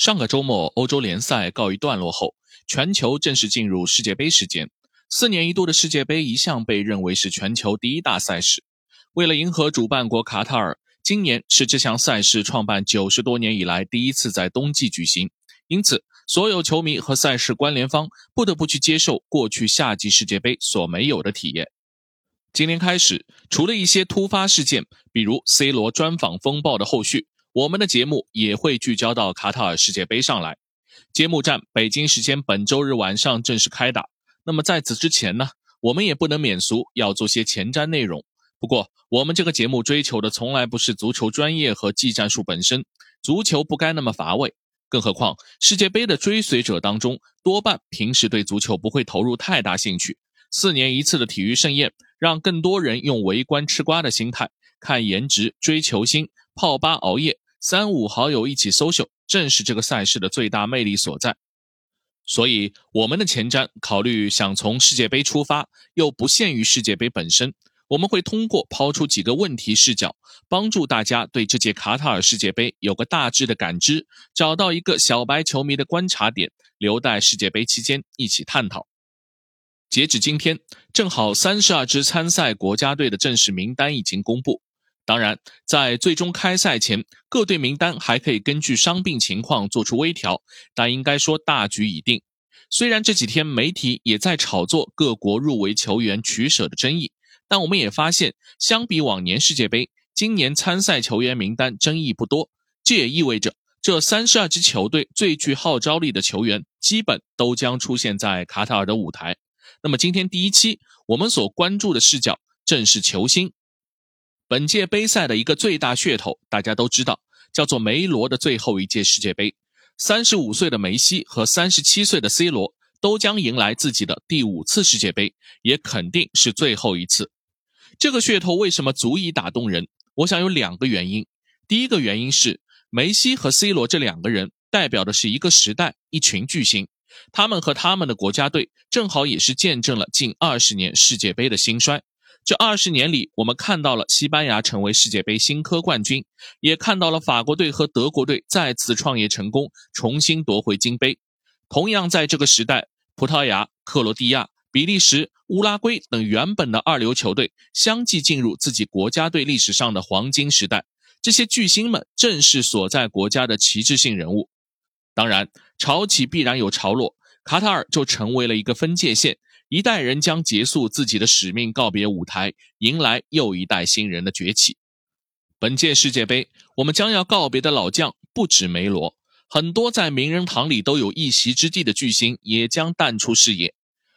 上个周末，欧洲联赛告一段落后，全球正式进入世界杯时间。四年一度的世界杯一向被认为是全球第一大赛事。为了迎合主办国卡塔尔，今年是这项赛事创办九十多年以来第一次在冬季举行，因此所有球迷和赛事关联方不得不去接受过去夏季世界杯所没有的体验。今年开始，除了一些突发事件，比如 C 罗专访风暴的后续。我们的节目也会聚焦到卡塔尔世界杯上来，揭幕战北京时间本周日晚上正式开打。那么在此之前呢，我们也不能免俗，要做些前瞻内容。不过我们这个节目追求的从来不是足球专业和技战术本身，足球不该那么乏味。更何况世界杯的追随者当中，多半平时对足球不会投入太大兴趣。四年一次的体育盛宴，让更多人用围观吃瓜的心态看颜值、追球星、泡吧熬夜。三五好友一起 social，正是这个赛事的最大魅力所在。所以，我们的前瞻考虑想从世界杯出发，又不限于世界杯本身。我们会通过抛出几个问题视角，帮助大家对这届卡塔尔世界杯有个大致的感知，找到一个小白球迷的观察点，留待世界杯期间一起探讨。截止今天，正好三十二支参赛国家队的正式名单已经公布。当然，在最终开赛前，各队名单还可以根据伤病情况做出微调，但应该说大局已定。虽然这几天媒体也在炒作各国入围球员取舍的争议，但我们也发现，相比往年世界杯，今年参赛球员名单争议不多。这也意味着，这三十二支球队最具号召力的球员，基本都将出现在卡塔尔的舞台。那么，今天第一期我们所关注的视角，正是球星。本届杯赛的一个最大噱头，大家都知道，叫做梅罗的最后一届世界杯。三十五岁的梅西和三十七岁的 C 罗都将迎来自己的第五次世界杯，也肯定是最后一次。这个噱头为什么足以打动人？我想有两个原因。第一个原因是梅西和 C 罗这两个人代表的是一个时代、一群巨星，他们和他们的国家队正好也是见证了近二十年世界杯的兴衰。这二十年里，我们看到了西班牙成为世界杯新科冠军，也看到了法国队和德国队再次创业成功，重新夺回金杯。同样在这个时代，葡萄牙、克罗地亚、比利时、乌拉圭等原本的二流球队相继进入自己国家队历史上的黄金时代。这些巨星们正是所在国家的旗帜性人物。当然，潮起必然有潮落，卡塔尔就成为了一个分界线。一代人将结束自己的使命，告别舞台，迎来又一代新人的崛起。本届世界杯，我们将要告别的老将不止梅罗，很多在名人堂里都有一席之地的巨星也将淡出视野。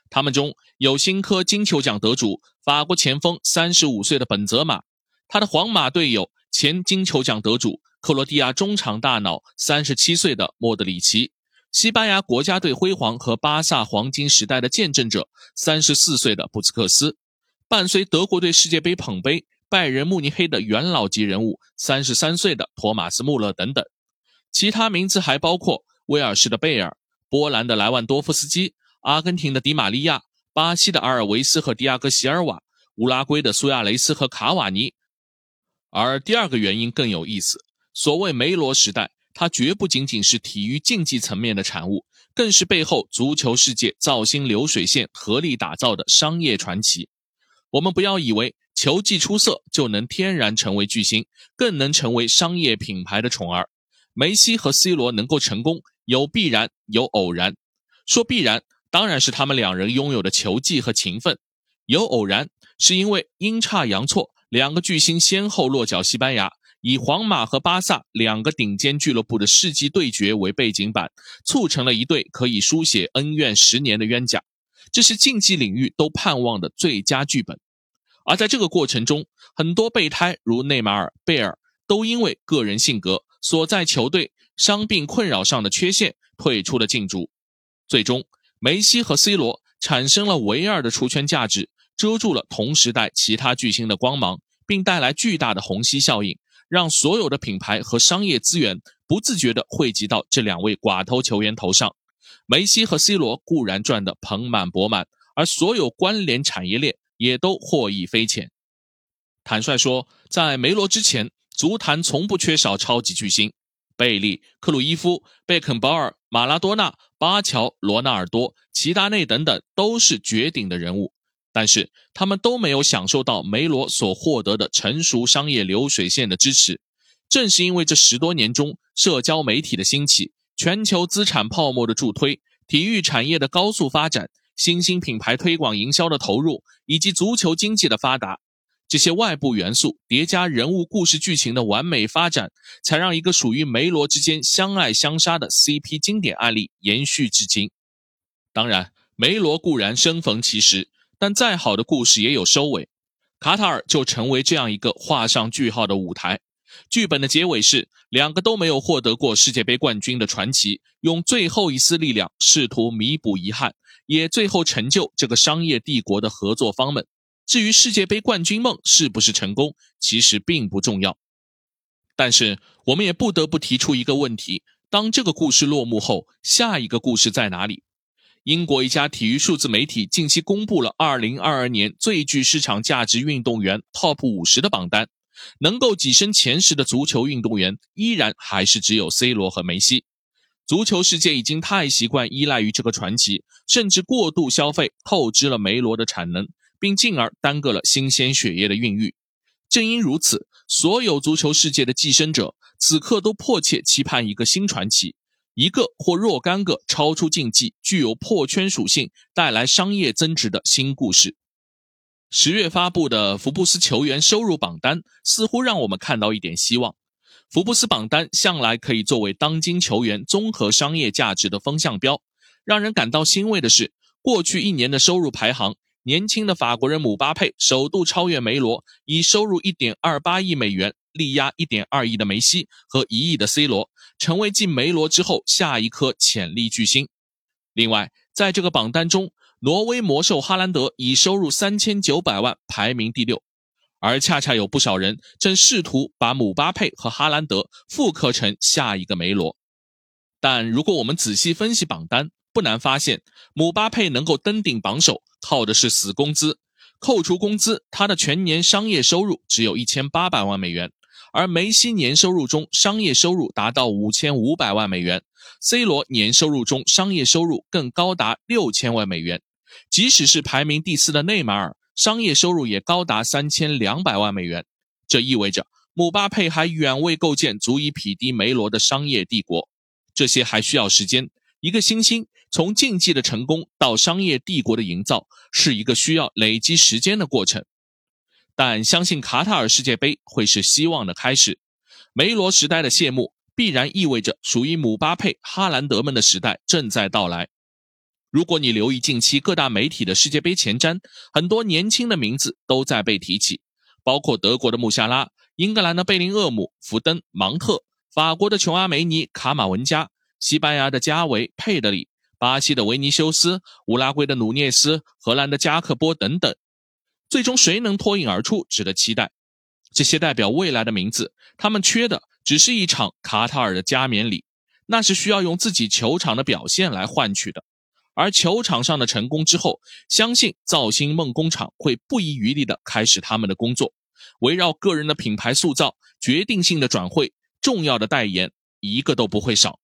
他们中有新科金球奖得主法国前锋三十五岁的本泽马，他的皇马队友前金球奖得主克罗地亚中场大脑三十七岁的莫德里奇。西班牙国家队辉煌和巴萨黄金时代的见证者，三十四岁的布斯克斯；伴随德国队世界杯捧杯，拜仁慕尼黑的元老级人物，三十三岁的托马斯穆勒等等。其他名字还包括威尔士的贝尔、波兰的莱万多夫斯基、阿根廷的迪玛利亚、巴西的阿尔维斯和迪亚戈席尔瓦、乌拉圭的苏亚雷斯和卡瓦尼。而第二个原因更有意思，所谓梅罗时代。它绝不仅仅是体育竞技层面的产物，更是背后足球世界造星流水线合力打造的商业传奇。我们不要以为球技出色就能天然成为巨星，更能成为商业品牌的宠儿。梅西和 C 罗能够成功，有必然，有偶然。说必然，当然是他们两人拥有的球技和勤奋；有偶然，是因为阴差阳错，两个巨星先后落脚西班牙。以皇马和巴萨两个顶尖俱乐部的世纪对决为背景板，促成了一对可以书写恩怨十年的冤家，这是竞技领域都盼望的最佳剧本。而在这个过程中，很多备胎如内马尔、贝尔都因为个人性格、所在球队伤病困扰上的缺陷退出了竞逐。最终，梅西和 C 罗产生了唯二的出圈价值，遮住了同时代其他巨星的光芒，并带来巨大的虹吸效应。让所有的品牌和商业资源不自觉地汇集到这两位寡头球员头上，梅西和 C 罗固然赚得盆满钵满，而所有关联产业链也都获益匪浅。坦率说，在梅罗之前，足坛从不缺少超级巨星，贝利、克鲁伊夫、贝肯鲍尔、马拉多纳、巴乔、罗纳尔多、齐达内等等都是绝顶的人物，但是他们都没有享受到梅罗所获得的成熟商业流水线的支持。正是因为这十多年中，社交媒体的兴起、全球资产泡沫的助推、体育产业的高速发展、新兴品牌推广营销的投入，以及足球经济的发达。这些外部元素叠加人物故事剧情的完美发展，才让一个属于梅罗之间相爱相杀的 CP 经典案例延续至今。当然，梅罗固然生逢其时，但再好的故事也有收尾。卡塔尔就成为这样一个画上句号的舞台。剧本的结尾是两个都没有获得过世界杯冠军的传奇，用最后一丝力量试图弥补遗憾，也最后成就这个商业帝国的合作方们。至于世界杯冠军梦是不是成功，其实并不重要。但是我们也不得不提出一个问题：当这个故事落幕后，下一个故事在哪里？英国一家体育数字媒体近期公布了2022年最具市场价值运动员 TOP 50的榜单，能够跻身前十的足球运动员依然还是只有 C 罗和梅西。足球世界已经太习惯依赖于这个传奇，甚至过度消费透支了梅罗的产能。并进而耽搁了新鲜血液的孕育。正因如此，所有足球世界的寄生者此刻都迫切期盼一个新传奇，一个或若干个超出竞技、具有破圈属性、带来商业增值的新故事。十月发布的福布斯球员收入榜单似乎让我们看到一点希望。福布斯榜单向来可以作为当今球员综合商业价值的风向标。让人感到欣慰的是，过去一年的收入排行。年轻的法国人姆巴佩首度超越梅罗，以收入1.28亿美元力压1.2亿的梅西和1亿的 C 罗，成为继梅罗之后下一颗潜力巨星。另外，在这个榜单中，挪威魔兽哈兰德以收入3900万排名第六，而恰恰有不少人正试图把姆巴佩和哈兰德复刻成下一个梅罗。但如果我们仔细分析榜单，不难发现，姆巴佩能够登顶榜首，靠的是死工资。扣除工资，他的全年商业收入只有一千八百万美元。而梅西年收入中商业收入达到五千五百万美元，C 罗年收入中商业收入更高达六千万美元。即使是排名第四的内马尔，商业收入也高达三千两百万美元。这意味着姆巴佩还远未构建足以匹敌梅罗的商业帝国。这些还需要时间。一个新星从竞技的成功到商业帝国的营造，是一个需要累积时间的过程。但相信卡塔尔世界杯会是希望的开始。梅罗时代的谢幕，必然意味着属于姆巴佩、哈兰德们的时代正在到来。如果你留意近期各大媒体的世界杯前瞻，很多年轻的名字都在被提起，包括德国的穆夏拉、英格兰的贝林厄姆、福登、芒特、法国的琼阿梅尼、卡马文加。西班牙的加维、佩德里，巴西的维尼修斯，乌拉圭的努涅斯，荷兰的加克波等等，最终谁能脱颖而出，值得期待。这些代表未来的名字，他们缺的只是一场卡塔尔的加冕礼，那是需要用自己球场的表现来换取的。而球场上的成功之后，相信造星梦工厂会不遗余力地开始他们的工作，围绕个人的品牌塑造、决定性的转会、重要的代言，一个都不会少。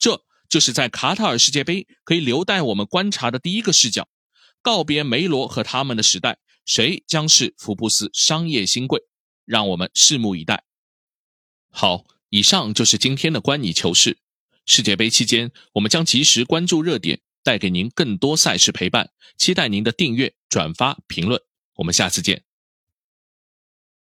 这就是在卡塔尔世界杯可以留待我们观察的第一个视角。告别梅罗和他们的时代，谁将是福布斯商业新贵？让我们拭目以待。好，以上就是今天的观你球事。世界杯期间，我们将及时关注热点，带给您更多赛事陪伴。期待您的订阅、转发、评论。我们下次见。